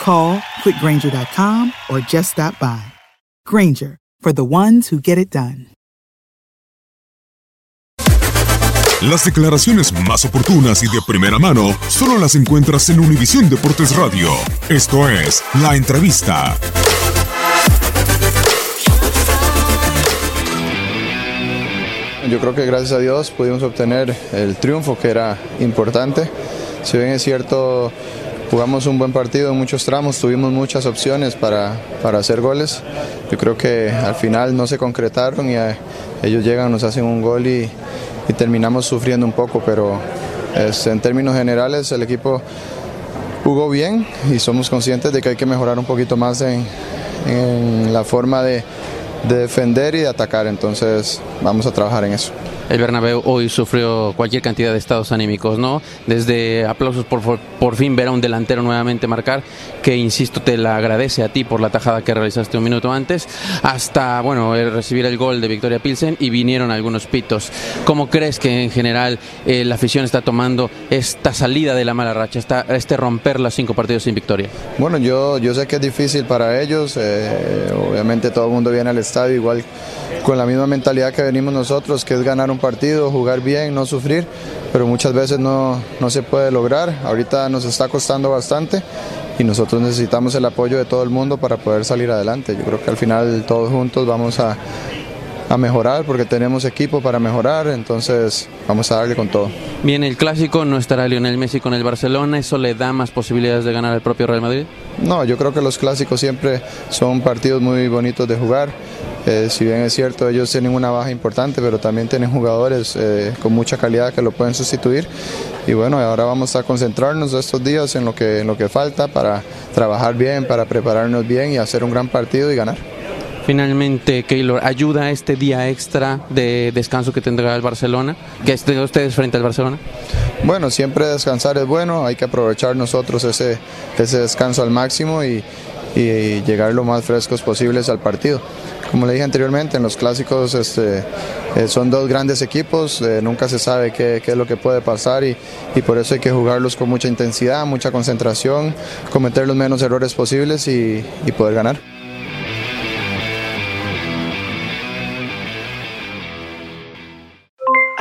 Call quickgranger.com or just stop by. Granger, for the ones who get it done. Las declaraciones más oportunas y de primera mano solo las encuentras en Univisión Deportes Radio. Esto es La Entrevista. Yo creo que gracias a Dios pudimos obtener el triunfo que era importante. Si bien es cierto, jugamos un buen partido en muchos tramos, tuvimos muchas opciones para, para hacer goles. Yo creo que al final no se concretaron y eh, ellos llegan, nos hacen un gol y, terminamos sufriendo un poco, pero en términos generales el equipo jugó bien y somos conscientes de que hay que mejorar un poquito más en, la forma de defender y de atacar, entonces vamos a trabajar en eso. El Bernabéu hoy sufrió cualquier cantidad de estados anímicos, ¿no? Desde aplausos por, por, fin ver a un delantero nuevamente marcar, que insisto te la agradece a ti por la tajada que realizaste un minuto antes, hasta bueno recibir el gol de Victoria Pilsen y vinieron algunos pitos. ¿Cómo crees que en general eh, la afición está tomando esta salida de la mala racha, esta, este romper los cinco partidos sin victoria? Bueno, yo, yo sé que es difícil para ellos, eh, obviamente todo el mundo viene al estadio igual con la misma mentalidad que venimos nosotros, que es ganar un partido, jugar bien, no sufrir, pero muchas veces no, no se puede lograr. Ahorita nos está costando bastante y nosotros necesitamos el apoyo de todo el mundo para poder salir adelante. Yo creo que al final todos juntos vamos a, a mejorar porque tenemos equipo para mejorar, entonces vamos a darle con todo. Bien, el clásico no estará Lionel Messi con el Barcelona, ¿eso le da más posibilidades de ganar el propio Real Madrid? No, yo creo que los clásicos siempre son partidos muy bonitos de jugar. Eh, si bien es cierto, ellos tienen una baja importante, pero también tienen jugadores eh, con mucha calidad que lo pueden sustituir. Y bueno, ahora vamos a concentrarnos estos días en lo que, en lo que falta para trabajar bien, para prepararnos bien y hacer un gran partido y ganar. Finalmente, Keylor, ¿ayuda este día extra de descanso que tendrá el Barcelona? ¿Que estén ustedes frente al Barcelona? Bueno, siempre descansar es bueno, hay que aprovechar nosotros ese, ese descanso al máximo y, y llegar lo más frescos posibles al partido. Como le dije anteriormente, en los clásicos este, eh, son dos grandes equipos, eh, nunca se sabe qué, qué, es lo que puede pasar y, y, por eso hay que jugarlos con mucha intensidad, mucha concentración, cometer los menos errores posibles y, y poder ganar.